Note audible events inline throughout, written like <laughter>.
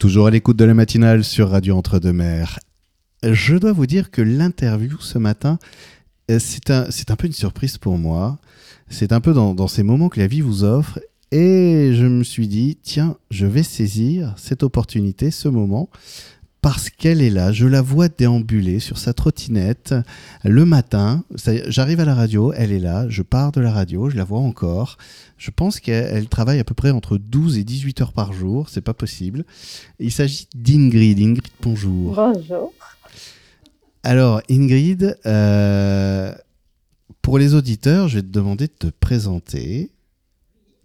Toujours à l'écoute de la matinale sur Radio Entre-deux-Mers. Je dois vous dire que l'interview ce matin, euh, c'est un, peu une surprise pour moi. C'est un peu dans ces moments que la vie vous offre. Et je me suis dit, tiens, je vais saisir cette opportunité, ce moment, parce qu'elle est là. Je la vois déambuler sur sa trottinette le matin. J'arrive à la radio, elle est là. Je pars de la radio, je la vois encore. Je pense qu'elle elle travaille à peu près entre 12 et 18 heures par jour. C'est pas possible. Il s'agit d'Ingrid. Ingrid, bonjour. Bonjour. Alors, Ingrid, euh, pour les auditeurs, je vais te demander de te présenter.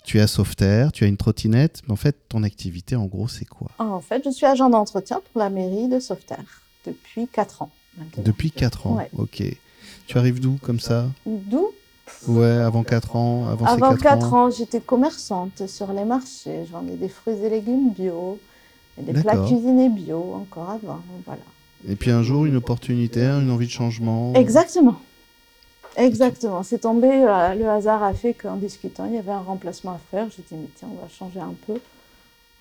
Tu es à Sauveterre, tu as une trottinette, mais en fait, ton activité, en gros, c'est quoi? En fait, je suis agent d'entretien pour la mairie de Sauveterre depuis 4 ans. maintenant. Depuis 4 ans, Ouais. ok. Tu arrives d'où, comme ça? D'où? Ouais, avant 4 ans, avant, Avant ces 4, 4 ans, j'étais commerçante sur les marchés. Je vendais des fruits et légumes bio, et des plats cuisinés bio encore avant. Voilà. Et puis un jour, une opportunité, une envie de changement. Exactement. Exactement. C'est tombé, euh, le hasard a fait qu'en discutant, il y avait un remplacement à faire. J'ai dit, mais tiens, on va changer un peu.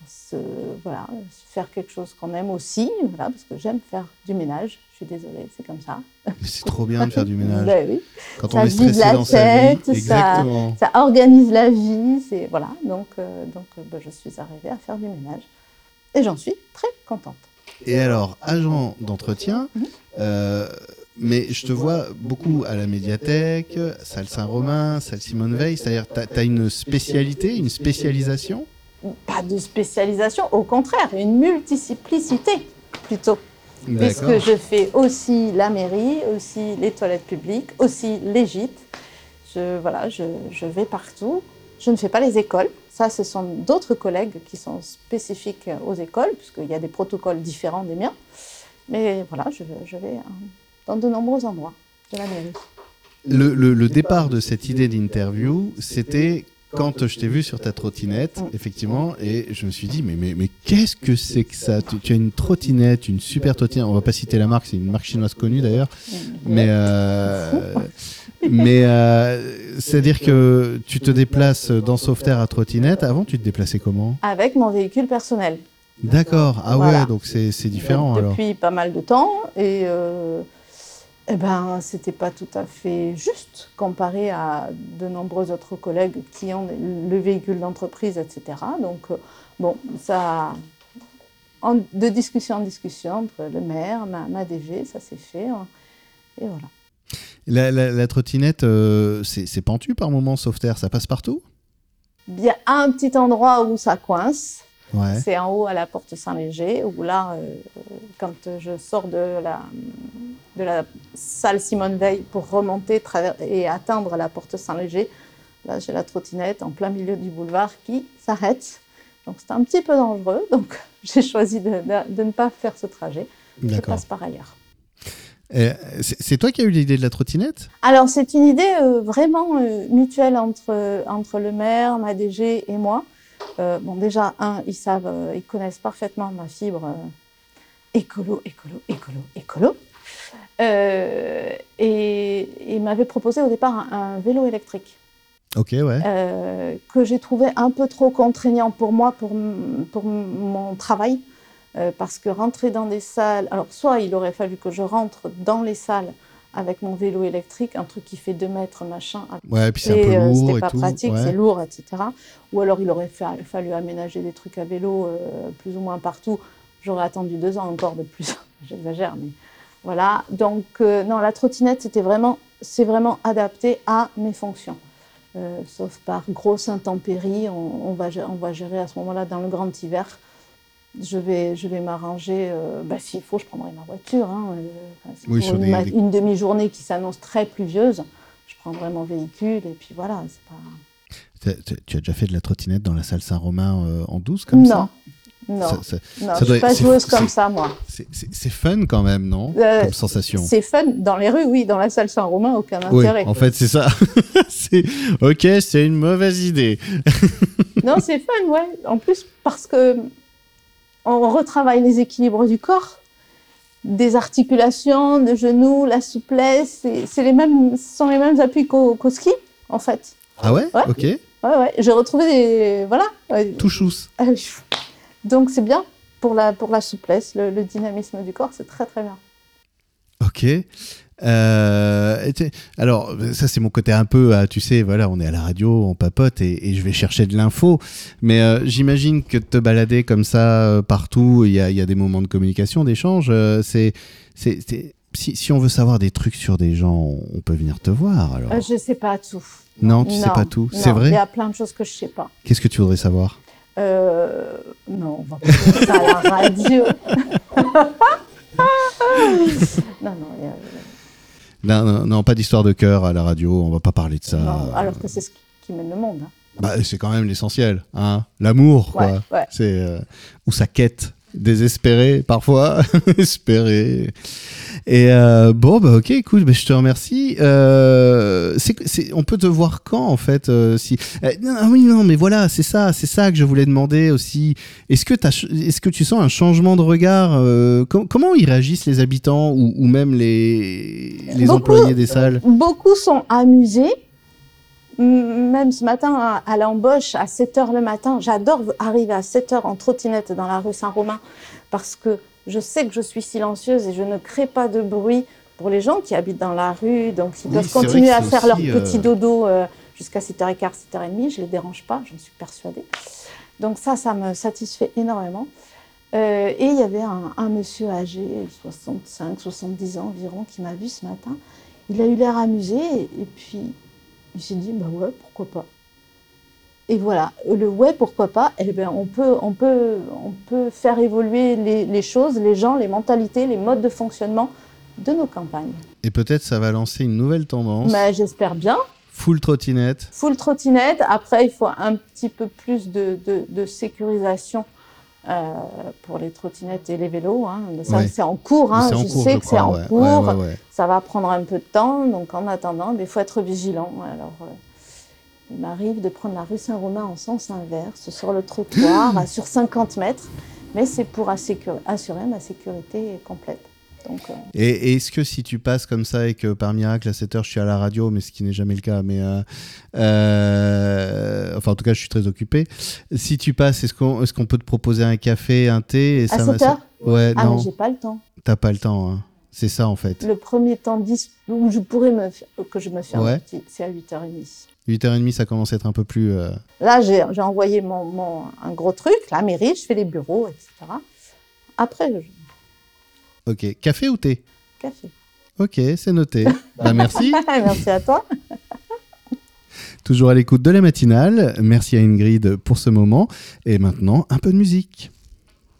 Se, voilà, faire quelque chose qu'on aime aussi, voilà, parce que j'aime faire du ménage. Je suis désolée, c'est comme ça. C'est trop bien de faire du ménage. Ben oui. Quand ça on est stressé la dans sa vie. tête, ça- organise la vie, c'est voilà. Donc, euh, donc euh, ben, je suis arrivée à faire du ménage et j'en suis très contente. Et alors, agent d'entretien, Mhm. euh, mais je te vois beaucoup à la médiathèque, salle Saint-Romain, salle Simone Veil, c'est-à-dire tu as, une spécialité, une spécialisation? Pas de spécialisation, au contraire, une multiplicité plutôt. Puisque je fais aussi la mairie, aussi les toilettes publiques, aussi les gîtes. Je, voilà, je, je vais partout. Je ne fais pas les écoles. Ça, ce sont d'autres collègues qui sont spécifiques aux écoles, puisqu'il y a des protocoles différents des miens. Mais voilà, je, je vais euh, dans de nombreux endroits de la mairie. Le, le- le départ de cette idée d'interview, c'était quand je t'ai vu sur ta trottinette, Mm. effectivement, et je me suis dit, mais, mais, mais qu'est-ce que c'est que ça? Tu, tu as une trottinette, une super trottinette, on va pas citer la marque, c'est une marque chinoise connue d'ailleurs, mais, euh, <laughs> mais euh, c'est-à-dire que tu te déplaces dans Sauveterre à trottinette, avant tu te déplaçais comment? Avec mon véhicule personnel. D'accord, ah ouais, donc c'est différent Donc, alors. Depuis pas mal de temps. Et euh, eh ben, c'était pas tout à fait juste comparé à de nombreux autres collègues qui ont le véhicule d'entreprise, etc. Donc, euh, bon, ça. en- de discussion en discussion entre le maire, ma, ma DG, ça s'est fait. hein. Et voilà. La, la- la trottinette, euh, c'est pentu par moment Sauveterre, ça passe partout? Il y a un petit endroit où ça coince. Ouais. C'est en haut à la porte Saint-Léger, où là, euh, quand je sors de la, de la salle Simone Veil pour remonter et atteindre la porte Saint-Léger, là j'ai la trottinette en plein milieu du boulevard qui s'arrête. Donc c'est un petit peu dangereux, donc <laughs> j'ai choisi de, de- de ne pas faire ce trajet. Je passe par ailleurs. Euh, C'est toi qui as eu l'idée de la trottinette? Alors c'est une idée euh, vraiment euh, mutuelle entre, entre le maire, ma DG et moi. Bon déjà, un, ils savent, ils connaissent parfaitement ma fibre écolo, écolo, écolo, écolo. Euh, et ils m'avaient proposé au départ un, un vélo électrique Ok, ouais. euh, que j'ai trouvé un peu trop contraignant pour moi, pour, pour mon travail, euh, parce que rentrer dans des salles, alors soit il aurait fallu que je rentre dans les salles avec mon vélo électrique, un truc qui fait 2 mètres, machin, Ouais, puis c'est un pied, peu lourd c'était et pas tout. pratique, ouais. c'est lourd, etc. Ou alors il aurait fa- fallu aménager des trucs à vélo plus ou moins partout. J'aurais attendu deux ans encore de plus, <laughs> j'exagère, mais voilà. Donc euh, non, la trottinette, c'était vraiment, c'est vraiment adapté à mes fonctions. Euh, sauf par grosse intempérie, on, on va, on va gérer à ce moment-là dans le grand hiver. Je vais, je vais m'arranger. euh, bah, S'il faut, je prendrai ma voiture. hein, Oui, pour une, des- demi-journée qui s'annonce très pluvieuse, je prendrai mon véhicule et puis voilà. C'est pas... Tu as déjà fait de la trottinette dans la salle Saint-Romain en douce comme ça? Non, Ça- ça- non, ça je doit suis pas joueuse comme ça, moi. c'est- fun quand même, non Euh, Comme sensation. C'est fun dans les rues, oui, dans la salle Saint-Romain, aucun Oui, intérêt. en fait, c'est ça. <laughs> Ok, c'est une mauvaise idée. <laughs> Non, c'est fun, ouais. En plus, parce que on retravaille les équilibres du corps, des articulations, de genoux, la souplesse. C'est les mêmes, ce sont les mêmes appuis qu'au ski, en fait. Ah ouais, Ouais. Ok. Ouais, ouais. J'ai retrouvé des, voilà. Ouais. Euh, Donc c'est bien pour la, pour la souplesse, le, le dynamisme du corps, c'est très très bien. Ok. Euh, alors, ça, c'est mon côté un peu, ah, tu sais, voilà, on est à la radio, on papote et, et je vais chercher de l'info. Mais euh, j'imagine que te balader comme ça euh, partout, il y a, y a des moments de communication, d'échange. euh, c'est, c'est, si, si on veut savoir des trucs sur des gens, on, peut venir te voir. Alors. Euh, je sais pas tout. non, tu sais pas tout. C'est non, vrai Il y a plein de choses que je sais pas. Qu'est-ce que tu voudrais savoir? Euh, non, on va pas faire ça à la radio. <laughs> non, non, non, non, non, pas d'histoire de cœur à la radio, on va pas parler de ça. non, alors que c'est ce qui, qui mène le monde. hein. Bah, c'est quand même l'essentiel, hein l'amour, quoi. Ouais, ouais. C'est euh, ou sa quête désespérée parfois, <laughs> espérée. Et euh, bon, bah ok, écoute, bah, je te remercie. Euh, on peut te voir quand en fait euh, si euh, non, ah oui non mais voilà c'est ça c'est ça que je voulais demander aussi. Est-ce que est-ce que tu sens un changement de regard euh, com- Comment ils réagissent les habitants ou, ou même les les Beaucoup. employés des salles? Beaucoup sont amusés. Même ce matin, à, à l'embauche, à 7 h le matin, j'adore arriver à 7 h en trottinette dans la rue Saint-Romain parce que je sais que je suis silencieuse et je ne crée pas de bruit pour les gens qui habitent dans la rue. Donc, ils Oui, peuvent continuer à faire leur euh, petit dodo euh, jusqu'à 7h15, 7h30. Je ne les dérange pas, j'en suis persuadée. Donc, ça, ça me satisfait énormément. Euh, et il y avait un, un monsieur âgé, 65, 70 ans environ, qui m'a vu ce matin. Il a eu l'air amusé et, et puis il s'est dit bah ouais pourquoi pas. Et voilà le ouais pourquoi pas. Eh ben on peut on peut on peut faire évoluer les, les choses, les gens, les mentalités, les modes de fonctionnement de nos campagnes. Et peut-être ça va lancer une nouvelle tendance. Mais j'espère bien. Full trottinette. Full trottinette. Après il faut un petit peu plus de, de, de sécurisation. euh, pour les trottinettes et les vélos, hein. ça Ouais. c'est en cours. Hein. En je cours, sais je que c'est en ouais. cours. Ouais. Ça va prendre un peu de temps, donc en attendant, il faut être vigilant. Alors, euh, il m'arrive de prendre la rue Saint-Romain en sens inverse, sur le trottoir, à- sur 50 mètres, mais c'est pour assurer ma sécurité complète. Donc, euh, Et, et est-ce que si tu passes comme ça et que par miracle à 7 heures je suis à la radio, mais ce qui n'est jamais le cas, mais euh, euh, enfin en tout cas je suis très occupé. Si tu passes, est-ce qu'on est qu'on peut te proposer un café, un thé et à ça, 7 ça- heures Ouais, Ah, non, j'ai pas le temps. t'as pas le temps. hein. C'est ça en fait. Le premier temps où je pourrais me que je me ferme, Ouais. c'est à 8h30. 8h30, ça commence à être un peu plus. euh, Là, j'ai envoyé mon, mon- un gros truc, la mairie, je fais les bureaux, etc. Après, je- Ok. Café ou thé? café. Ok, c'est noté. <laughs> bah, merci. <laughs> Merci à toi. Toujours à l'écoute de la matinale. Merci à Ingrid pour ce moment. Et maintenant, un peu de musique.